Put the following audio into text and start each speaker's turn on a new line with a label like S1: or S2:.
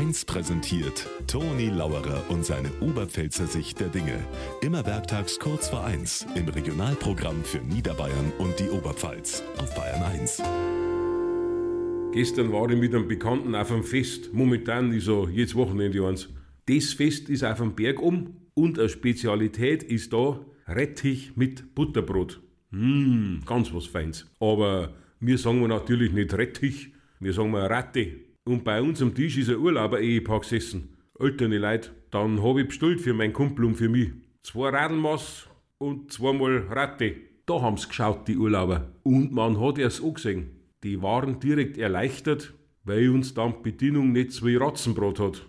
S1: 1 präsentiert Toni Lauerer und seine Oberpfälzer Sicht der Dinge. Immer werktags kurz vor 1 im Regionalprogramm für Niederbayern und die Oberpfalz auf Bayern 1.
S2: Gestern war ich mit einem Bekannten auf einem Fest. Momentan ist er jedes Wochenende eins. Das Fest ist auf dem Berg um und eine Spezialität ist da Rettich mit Butterbrot. Mmh, ganz was Feins. Aber wir sagen natürlich nicht Rettich, wir sagen mal Ratte. Und bei uns am Tisch ist ein Urlauber-Ehepaar gesessen. Ältere Leute. Dann habe ich bestellt für meinen Kumpel und für mich. Zwei Radlmaß und zweimal Ratte. Da haben's geschaut, die Urlauber. Und man hat es angesehen. Die waren direkt erleichtert, weil uns dann die Bedienung nicht zwei Ratzenbrot hat.